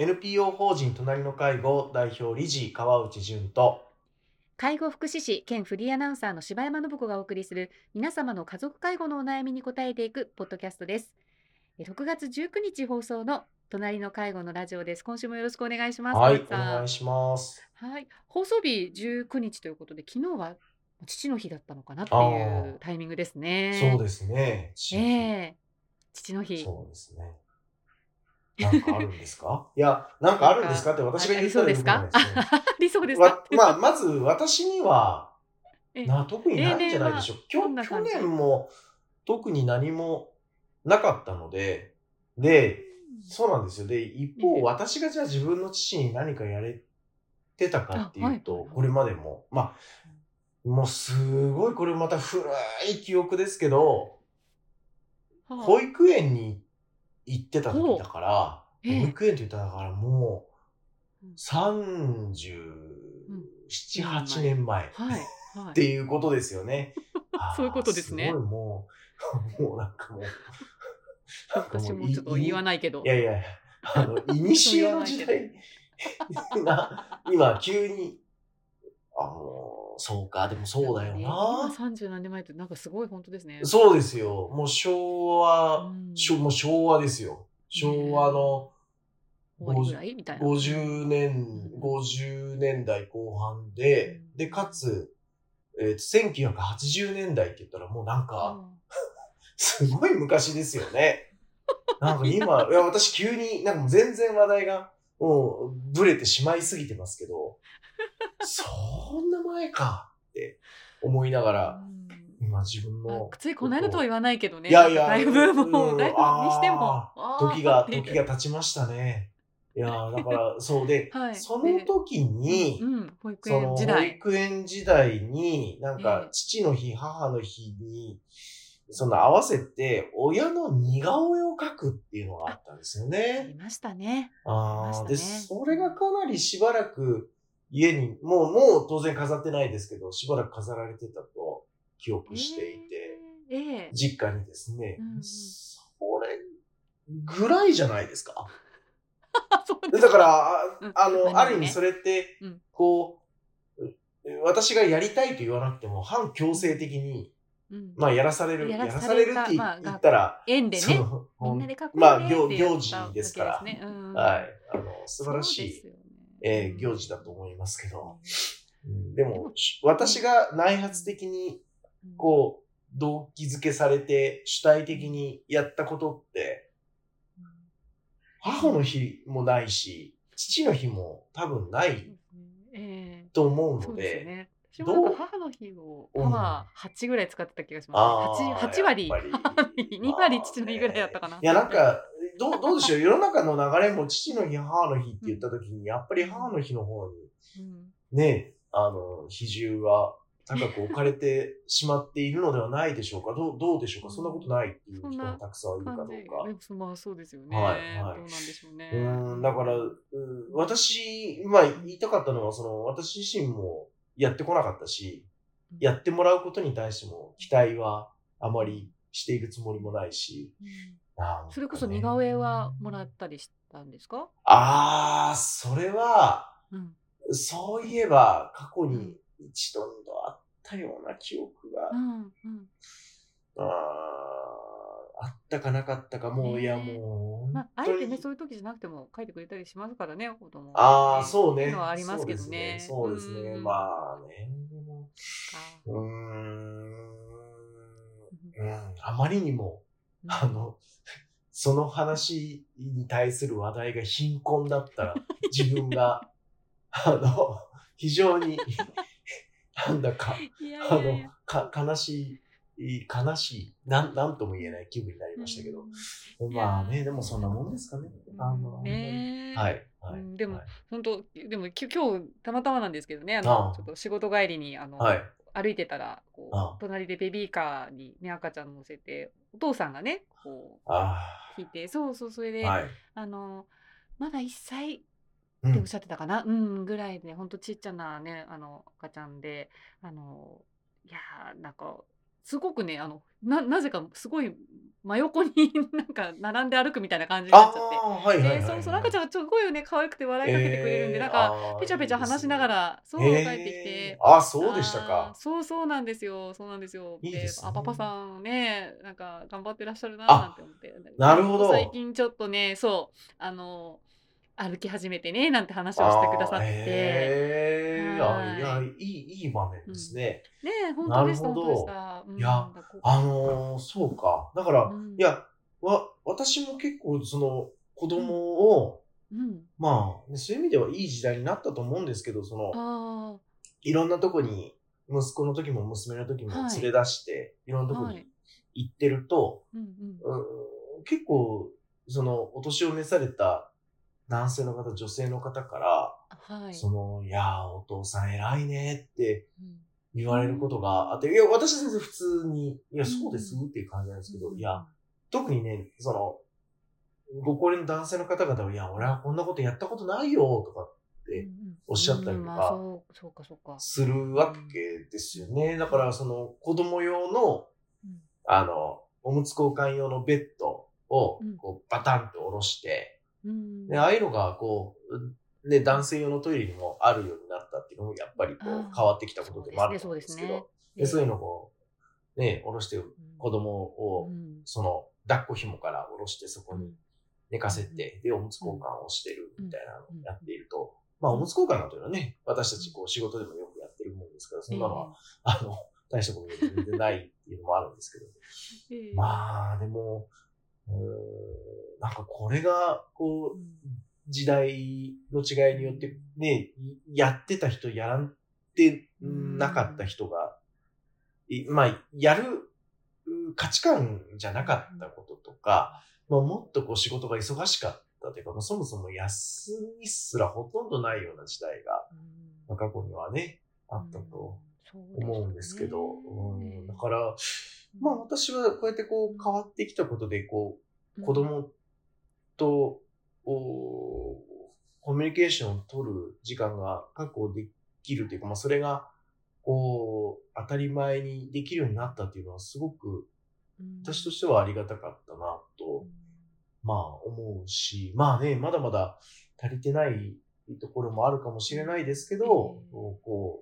NPO 法人隣の介護代表理事川内淳と。介護福祉士兼フリーアナウンサーの柴山信子がお送りする皆様の家族介護のお悩みに答えていくポッドキャストです。え6月19日放送の隣の介護のラジオです。今週もよろしくお願いします。はいお願いします。はい。放送日19日ということで昨日は父の日だったのかなっていうタイミングですね。そうですね。ええ。父の日。そうですねなんかあるんですか？いやなんかあるんですか？って私が言ったらいですね。ありそうですわかまあまず私にはえな特にないんじゃないでしょう。去どんな感じ？年も特に何もなかったのででそうなんですよ。で、一え方、え私がじゃあ自分の父に何かやれてたかっていうと、あはい。これまでも、まあ、もうすごいこれまた古い記憶ですけど、はあ。保育園に行ってた時だから、ええ。保育園って言ったらだからもううん。37、8年前っはいはい。ていうことですよね。そういうことですね。すごいもう、もうなんかもう、私もちょっと言わないけど。いやいや、あの、いにしえの時代が、今、急に、あの、そうか、でもそうだよね今な。三十何年前ってなんかすごい本当ですね。そうですよ。もう昭和、うんもう昭和ですよ。昭和の終わりぐらいみたいな。50年、50年代後半で、で、かつ、えーと、1980年代って言ったらもうなんか、すごい昔ですよね。なんか今、いや、私急に、なんか全然話題が、もう、ブレてしまいすぎてますけど、そんな前かって思いながうら、ん今自分あの、ついこの間とは言わないけどね。いやいやだいぶもう、うんだいぶにしても。時が、時が経ちましたね。いやーだから、そうで、はいその時に、うん、保育その保園時代。育園時代に、なんえかえ父の日、母の日に、その合わせて親の似顔絵を描くっていうのがあったんですよあね。りましたね。ああ、で、それがかなりしばらく家に、もう、もう当然飾ってないですけど、しばらく飾られてたと記憶していて、えー。ええ。実家にですね、うんうん。それぐらいじゃないですか？だから、あうん。あの、ある意味それってうん、こう、私がやりたいと言わなくても、反強制的に、うん。まあ、やらされる、ややららされるって言ったら、園でね、みんなでまあ、行行事ですから。ねうん。はい、あの、素晴らしい、えー行事だと思いますけど、でも、し私が内発的に、こう、動機づけされて、主体的にやったことって、うん。母の日もないし、父の日も多分ないええ。と思うので、ですよね。私どうもなんか母の日をパワー8ぐらい使ってた気がしあます、ね。ー 8, 8割、やっぱり。母の日、2割父の日ぐらいだったかな。いや、なんか、どう、どうでしょう？世の中の流れも父の日、母の日って言った時に、やっぱり母の日の方に、うん、ね、あの、比重が高く置かれてしまっているのではないでしょうか？どう、どうでしょうか？そんなことないっていう人もたくさんいるかどう。か。まあそうですよね。はいはいどうなんでしょうね。うーん、だから、う私、まあ言いたかったのは、その、私自身もやってこなかったし、やってもらうことに対しても期待はあまりしているつもりもないし、それこそ似顔絵はもらったりしたんですか？ああ、それは、うん。そういえば過去に一度二度あったような記憶が、うん。うん。あーあったかなかったか、もう、いやもう、まあ、あえてね、そういう時じゃなくても書いてくれたりしますからね、子供はああ、そうね。ありますけどね。そうですね。そうですねうんまあね、でも、うーん、うん、あまりにも、うんあの、その話に対する話題が貧困だったら、自分が、あの、非常に、なんだか、あの、か、悲しい、悲しい、なん、なんとも言えない気分になりましたけど。うんまあね、でもそんなもんですかね。あの、ねえはい、はい。うんでもはい本当でもき今日たまたまなんですけどねあのちょっと仕事帰りにあの、はい。歩いてたらこう隣でベビーカーに、ね、赤ちゃん乗せてお父さんがねこあう引いてそうそうそれで、あ、はい。あのまだ1歳うん。っておっしゃってたかな、うん、ぐらいで、ほんとちっちゃなね、あの、赤ちゃんで、あの、いやー、なんか、すごくねあのななぜかすごい真横に なんか並んで歩くみたいな感じになっちゃって。はいはいはい、で、はい。そうそう、赤ちゃんがすごいね、可愛くて笑いかけてくれるんで、なんか、ペチャペチャ話しながら、そう、帰ってきてえ。ーあ、そうでしたか。そうそうなんですよ。そうなんですよ。いいですねあ、パパさんね、なんか頑張ってらっしゃるなあなんて思って。なるほど最近ちょっとね、そう、あの、歩き始めてね、なんて話をしてくださって。いあいや、いい、いい場面ですね。ねえ、本当でした、なるほど本当でいや、あのーそうか。だから、うんいや、わ、私も結構、その、子供を、うん。まあ、ねそういう意味ではいい時代になったと思うんですけど、その、あいろんなとこに、息子の時も娘の時もはい連れ出して、い、ろんなあ、とこにはい。行ってると、うんうん。うん結構、その、お年を召された男性の方、女性の方から、はい。その、いやー、お父さん偉いねってうん。言われることがあって、いや、私は全然普通に、いや、そうですうんっていう感じなんですけど、うん。いや、特にね、その、ご高齢の男性の方々は、いや、俺はこんなことやったことないよ、とかってうんうん。おっしゃったりとか。するわけですよね。だから、その、子供用の、うん。あの、おむつ交換用のベッドをうん、こう、バタンと下ろして、うん。で、ああいうのが、こう、ね、男性用のトイレにもあるようになったっていうのも、やっぱりこう変わってきたことでもあるんですけど。そういうのをこう、ね、下ろして、子供うを、ん。その、抱っこ紐から下ろしてそこに寝かせて、で、おむつ交換をしてるみたいなのをやっていると、まあ、おむつ交換なんていうのはね、私たちこう仕事でもよくやってるもんですから、そんなのは、あの、大したこと全然ないっていうのもあるんですけど、ええ。まあ、でも、うーんなんかこれが、こう、うん。時代の違いによって、ね、やってた人、やらんてなかった人が、いまあ、やるう価値観じゃなかったこととか、まあ、もっとこう仕事が忙しかったというか、まあ、そもそも休みすらほとんどないような時代が、まあ、過去にはね、あったと思うんですけど、うん。だから、まあ私はこうやってこう変わってきたことで、こう、子供と、おコミュニケーションを取る時間が確保できるというか、まあそれが、こう、当たり前にできるようになったっていうのはすごく私としてはありがたかったなと、まあ思うし、まあね、まだまだ足りてないところもあるかもしれないですけど、うんこ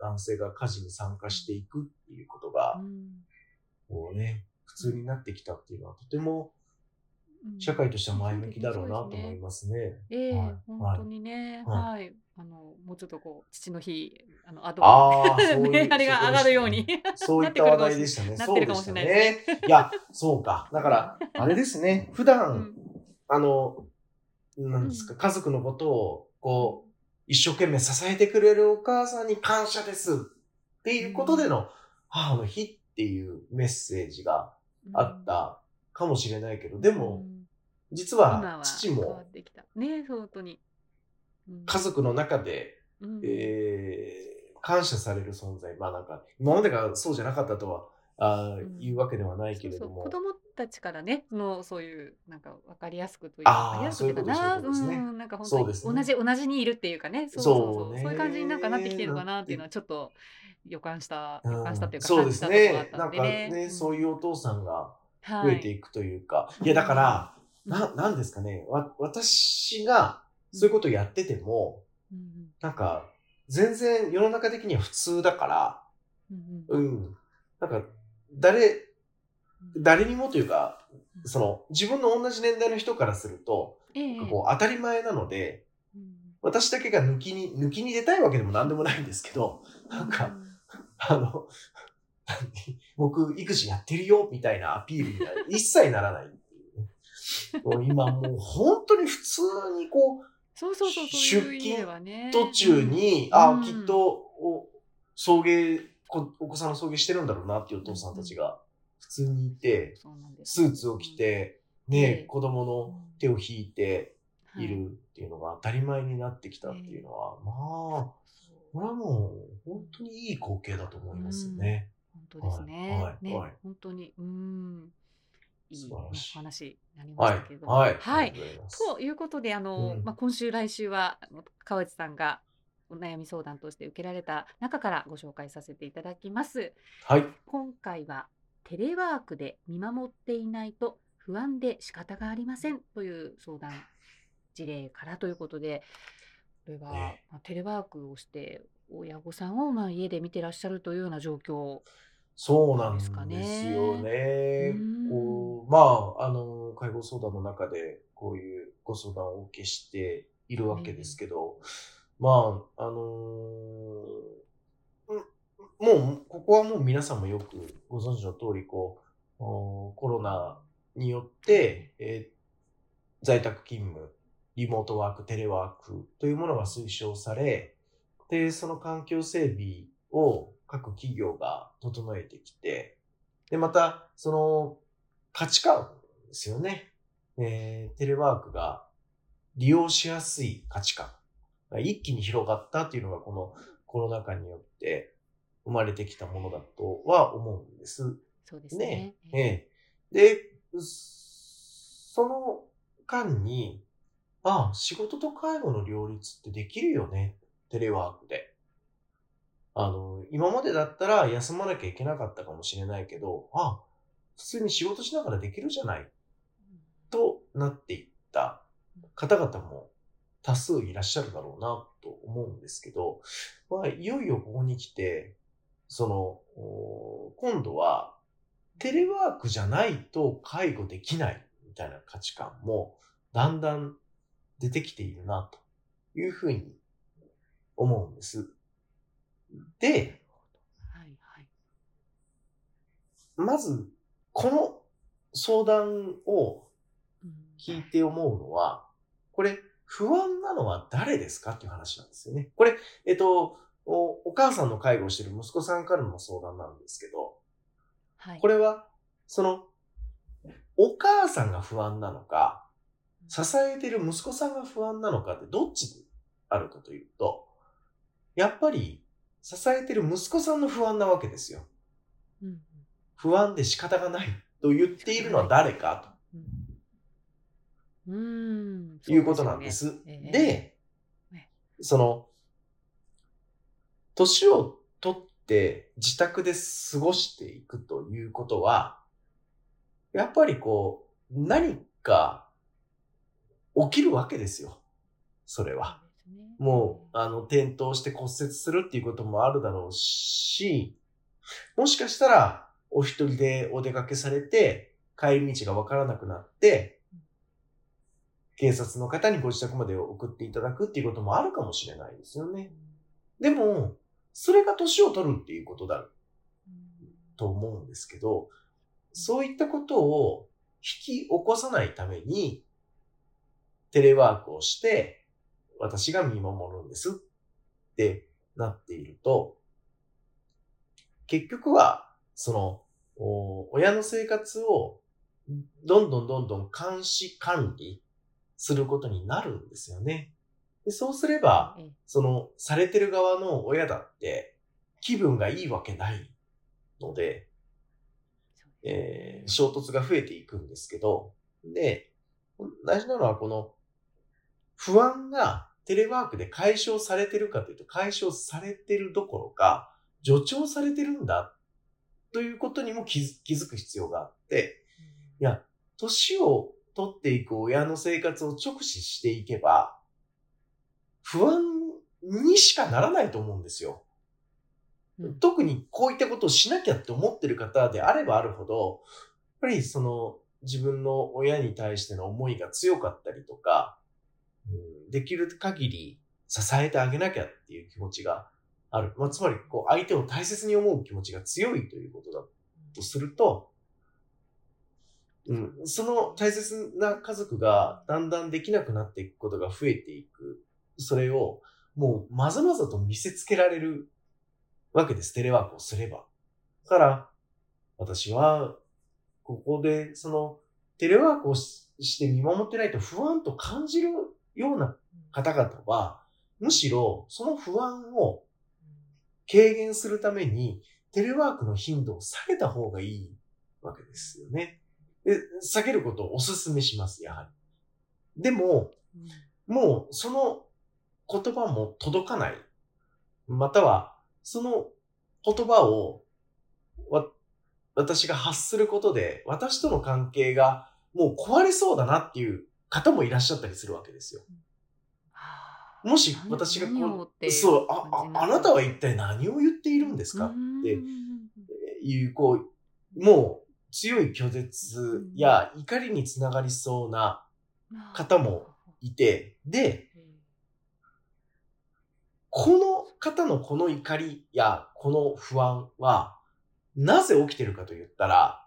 う、男性が家事に参加していくっていうことが、こうね、普通になってきたっていうのはとても社会としては前向きだろうなと思いますね。ええはい。本当にね、ははい、あのもうちょっとこう父の日あのアドああ、そういう。ねあれが上がるようにそういった話題でしたね。なっそうでしたてるかもしれないね。いや、そうか。だから、あれですね。普段、うん。あの、なんですか、うん。家族のことを、こう、一生懸命支えてくれるお母さんに感謝ですっていうことでの母の日っていうメッセージがあったかもしれないけど、でも、うん実今はは父も変わってきた。ね本当に、うん。家族の中で、うん。えー感謝される存在。まあなんか、今までがそうじゃなかったとは、あーうん。言うわけではないけれども。そうそう。子。供たちからねのそういうなんか分かりやすくというか分かりやすくかな。そういうことですそうんなんか本当に同じ同じにいるっていうかね。そうそうそう。そういう感じになんかなってきてるのかなっていうのはちょっと予感したうん予感したというかそうです感じたところがあっね。なんかたん。でねね、そういうお父さんがは増えていくというか。い、や、だから、うん。な、なんですかね。わ、私がそういうことをやってても、うん。なんか、全然世の中的には普通だから、うんうんうん。なんか、誰、誰にもというか、その、自分の同じ年代の人からすると、ええ。こう、当たり前なので、うん。私だけが抜きに、抜きに出たいわけでも何でもないんですけど、なんか、あの、何 僕、育児やってるよ、みたいなアピールには一切ならないっていうね。もう今もう本当に普通にこう、そうそうそうそういう意味ではね。途中に、うん。あうん。きっとお送迎こ、お子さんの送迎してるんだろうなっていうお父さんたちが普通にいて、スーツを着て、えねえ、子供の手を引いてはい。いるっていうのが当たり前になってきたっていうのは、まあ、これはもう本当にいい光景だと思いますよね。本当ですね。ね、はいはい本当に、うん。いい、お話になりまはいしたけれど。も。はい。はいということで、あの、うんまあ、今週来週は、川内さんが。お悩み相談として受けられた中からご紹介させていただきます。はい。今回はテレワークで見守っていないと不安で仕方がありませんという相談事例からということで、これは、ねまあテレワークをして親御さんをまあ家で見てらっしゃるというような状況。そうなんですよね。ね。うん。こうまあ、あの、介護相談の中でこういうご相談をお受けしているわけですけど、まあ、あのーうんもう、ここはもう皆さんもよくご存知の通り、こう、おコロナによって、えー在宅勤務、リモートワーク、テレワークというものが推奨され、で、その環境整備を各企業が整えてきて、で、また、その価値観ですよね。えーテレワークが利用しやすい価値観が一気に広がったっていうのがこのコロナ禍によって生まれてきたものだとは思うんです。そうですねね。。ええ。で、その間に、ああ、仕事と介護の両立ってできるよね。テレワークで。あの、今までだったら休まなきゃいけなかったかもしれないけど、あ、普通に仕事しながらできるじゃない。となっていった方々も多数いらっしゃるだろうなと思うんですけど、まあ、いよいよここに来て、その、今度はテレワークじゃないと介護できないみたいな価値観もだんだん出てきているなというふうに思うんです。で、はいはい。まず、この相談をうん聞いて思うのは、これ、不安なのは誰ですか？っていう話なんですよね。これ、えっと、おお母さんの介護をしている息子さんからの相談なんですけど、はい。これは、その、お母さんが不安なのか、支えている息子さんが不安なのかってどっちにあるかというと、やっぱり支えている息子さんの不安なわけですよ。うんうん不安で仕方がないと言っているのは誰かうんうーん。ということなんです。でねええでね、その、年を取って自宅で過ごしていくということは、やっぱりこう、何か起きるわけですよ。それは。もう、あの、転倒して骨折するっていうこともあるだろうし、もしかしたら、お一人でお出かけされて、帰り道がわからなくなって、警察の方にご自宅まで送っていただくっていうこともあるかもしれないですよね。でも、それが年を取るっていうことだと思うんですけど、そういったことを引き起こさないために、テレワークをして、私が見守るんです。ってなっていると、結局は、その、お親の生活をどんどんどんどん監視管理することになるんですよね。でそうすれば、ええ。その、されてる側の親だって、気分がいいわけないので、えー衝突が増えていくんですけど、で、大事なのはこの、不安がテレワークで解消されてるかというと、解消されてるどころか、助長されてるんだ、ということにも気づく必要があって、いや、年を取っていく親の生活を直視していけば、不安にしかならないと思うんですよ。うん特にこういったことをしなきゃって思ってる方であればあるほど、やっぱりその自分の親に対しての思いが強かったりとか、うんできる限り支えてあげなきゃっていう気持ちがある。まあ、つまり、こう、相手を大切に思う気持ちが強いということだとすると、うん、その大切な家族がだんだんできなくなっていくことが増えていく。それをもうまざまざと見せつけられるわけです。テレワークをすれば。だから、私は、ここで、その、テレワークをしして見守ってないと不安と感じるような方々は、むしろその不安を軽減するために、テレワークの頻度を下げた方がいいわけですよね。で、下げることをお勧めします、やはり。でも、うんもうその言葉も届かないまたは、その言葉を、わ、私が発することで、私との関係がもう壊れそうだなっていう方もいらっしゃったりするわけですよ。もし私がこう、そう、あ、あ、あなたは一体何を言っているんですか？っていう、こう、もう強い拒絶や怒りにつながりそうな方もいて、で、この方のこの怒りやこの不安は、なぜ起きてるかと言ったら、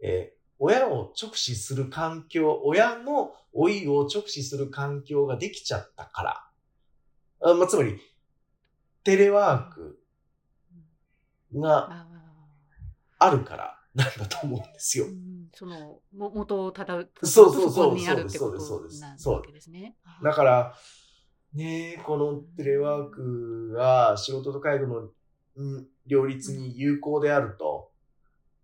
えー、親を直視する環境、親の老いを直視する環境ができちゃったから。あまあ、つまり、テレワークがあるからなんだと思うんですよ。その、も元をただう、そうそうそう、そうです、そうです、そうです。そうですね。だから、ねこのテレワークが仕事と介護の、うん、両立に有効であると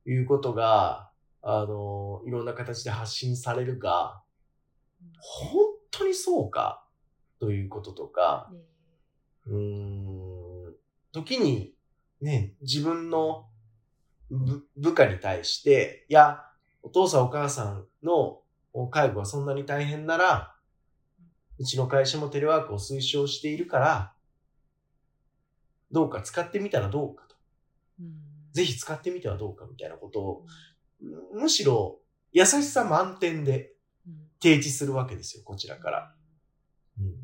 いうことが、あの、いろんな形で発信されるが、本当にそうかということとか、うん、時にね、自分の部下に対して、いや、お父さんお母さんの介護がそんなに大変なら、うちの会社もテレワークを推奨しているから、どうか使ってみたらどうかと。うん、ぜひ使ってみてはどうかみたいなことをむしろ優しさ満点で提示するわけですよ、こちらから。うん、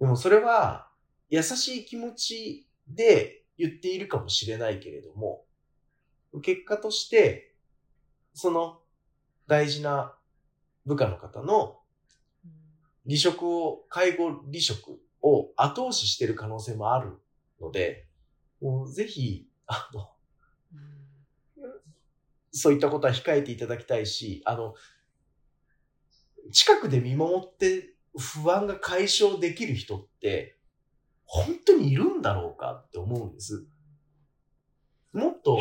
でもそれは優しい気持ちで言っているかもしれないけれども、結果として、その大事な部下の方の離職を、介護離職を後押ししている可能性もあるので、もうぜひ、あの、そういったことは控えていただきたいし、あの、近くで見守って不安が解消できる人って、本当にいるんだろうかって思うんです。もっと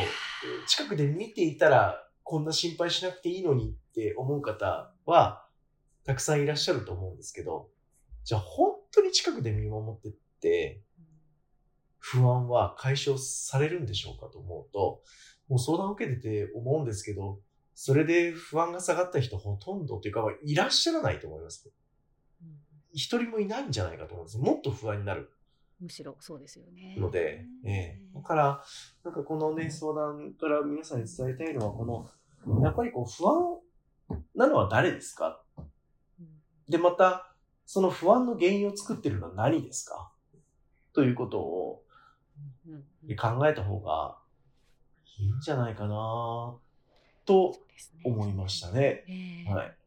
近くで見ていたらこんな心配しなくていいのにって思う方はたくさんいらっしゃると思うんですけど、じゃあ本当に近くで見守ってって不安は解消されるんでしょうかと思うと、もう相談を受けてて思うんですけど、それで不安が下がった人ほとんどっていうか、いらっしゃらないと思います。一、人もいないんじゃないかと思うんです。もっと不安になる。むしろそうですよね。ので、ええだから、なんかこのね、相談から皆さんに伝えたいのは、この、やっぱりこう不安なのは誰ですか、で、また、その不安の原因を作ってるのは何ですか？ということを考えた方がいいんじゃないかなと思いましたね。ねはい。はい。はい。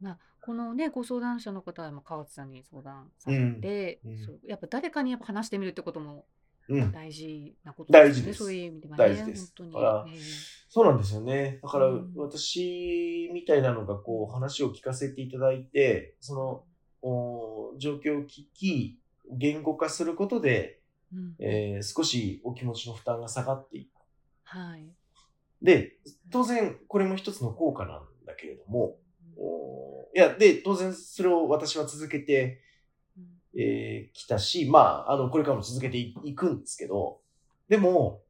まあ、このね、ご相談者の方は、川津さんに相談されて、うんうん、そうやっぱ誰かにやっぱ話してみるってことも大事なことですね。大事です。そういう意味ではね。大事です。本当に。えー、そうなんですよね。だから、私みたいなのがこう話を聞かせていただいて、その、お状況を聞き、言語化することで、うん、えー、少しお気持ちの負担が下がっていく。はい。で、当然、これも一つの効果なんだけれども、うん、いや、で、当然それを私は続けてき、えー、たし、まあ、あの、これからも続けていくんですけど、でも、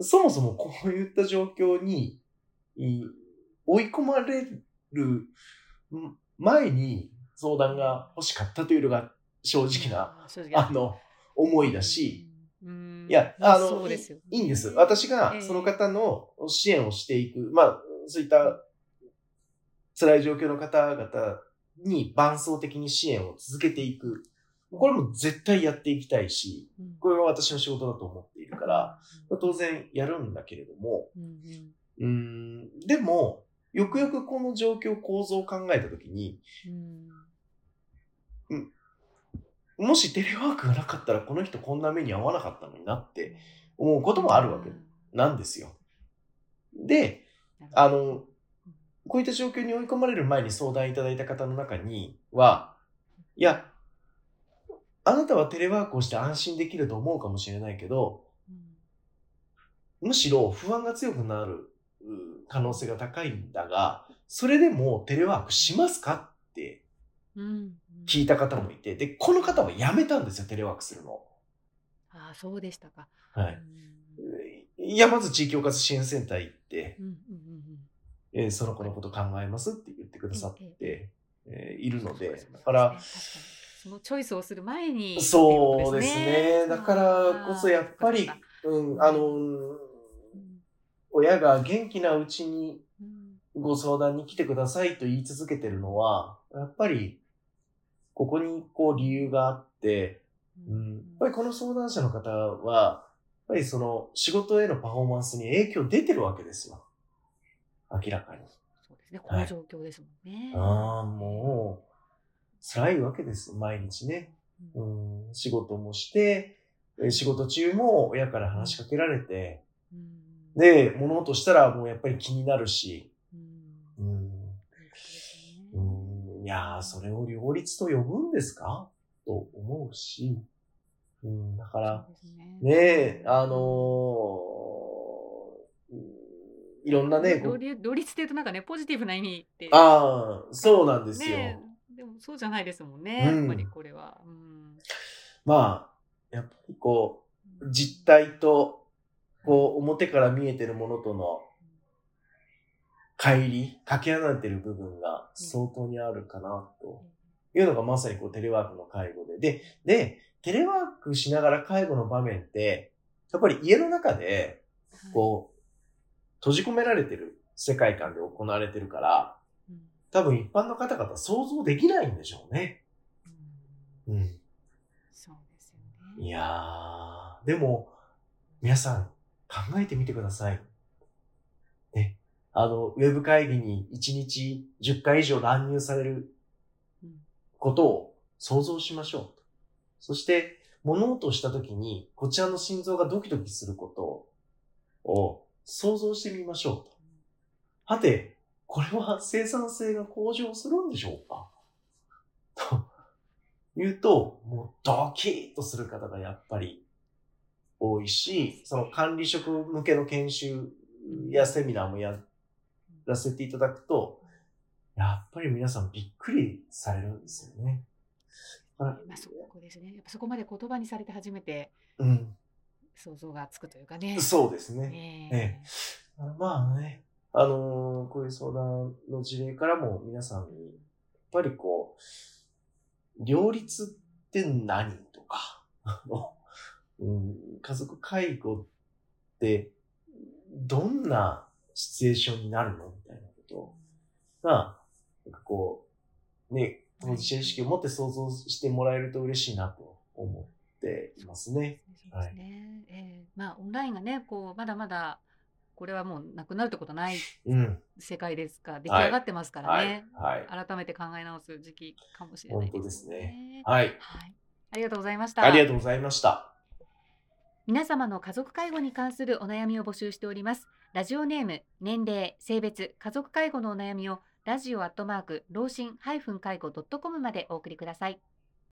そもそもこういった状況に追い込まれる前に相談が欲しかったというのが正直な、あの、思いだし、いや、あの、いいんです。私がその方の支援をしていく、まあ、そういった辛い状況の方々に伴走的に支援を続けていく。これも絶対やっていきたいし、これは私の仕事だと思っているから、当然やるんだけれども、うん、でも、よくよくこの状況構造を考えたときに、もしテレワークがなかったらこの人こんな目に遭わなかったのになって思うこともあるわけなんですよ。で、あの、こういった状況に追い込まれる前に相談いただいた方の中には、いや、あなたはテレワークをして安心できると思うかもしれないけど、むしろ不安が強くなる可能性が高いんだが、それでもテレワークしますかって聞いた方もいて、で、この方は辞めたんですよ、テレワークするの。ああ、そうでしたか。はい。うん。いや、まず地域包括支援センター行って、うんうんうんえーその子のこと考えますって言ってくださって、ええ。ーいるのでだから、そのチョイスをする前にそうですね。だからこそやっぱりうん、あの、うん。親が元気なうちにうん。ご相談に来てくださいと言い続けてるのは、やっぱり、ここにこう理由があって、うん、やっぱりこの相談者の方は、やっぱりその仕事へのパフォーマンスに影響出てるわけですよ。明らかに。そうですね。この状況ですもんね。ああ、もう、辛いわけです。毎日ね。ううんん、仕事もして、え仕事中も親から話しかけられて、うんで、物音したらもうやっぱり気になるし、いやー、それを両立と呼ぶんですか？と思うし、うん、だから、ね。ねえ、あのーうんいろんなね、こう両立っていうとなんかねポジティブな意味ってああ、そうなんですよ。ねえでもそうじゃないですもんね、うん。やっぱりこれは。うん。まあ、やっぱりこう、実態と、こう、表から見えてるものとの乖離、かけ離れてる部分が相当にあるかな、というのがまさにこう、テレワークの介護で。で、で、テレワークしながら介護の場面って、やっぱり家の中で、こう、閉じ込められてる世界観で行われてるから、うん多分一般の方々想像できないんでしょうね。うんうん。そうですよね。いやー、でも、皆さん考えてみてください。あの、ウェブ会議に1日10回以上乱入されることを想像しましょう。そして、物音をした時に、こちらの心臓がドキドキすることを想像してみましょうと。はて、これは生産性が向上するんでしょうか？と言うと、もうドキッとする方がやっぱり多いし、その管理職向けの研修やセミナーもやっらせていただくと、やっぱり皆さんびっくりされるんですよね。まあ、そこですね。やっぱそこまで言葉にされて初めてうん、想像がつくというかね。そうですね。ねえまあね、あのーこういう相談の事例からも皆さんに、やっぱりこう、両立って何とか、うん、家族介護ってどんなシチュエーションになるの？みたいなことが、なんかこう、ね、当事者意識を持って想像してもらえると嬉しいなと思っていますね。そうですね。ええまあオンラインがね、こうまだまだこれはもうなくなるってことないうん。世界ですか、出来上がってますからはいね。。はい。改めて考え直す時期かもしれない本当ですね。はい。はい。ありがとうございました。ありがとうございました。皆様の家族介護に関するお悩みを募集しております。ラジオネーム、年齢、性別、家族介護のお悩みをラジオアットマーク、老人介護 .com までお送りください。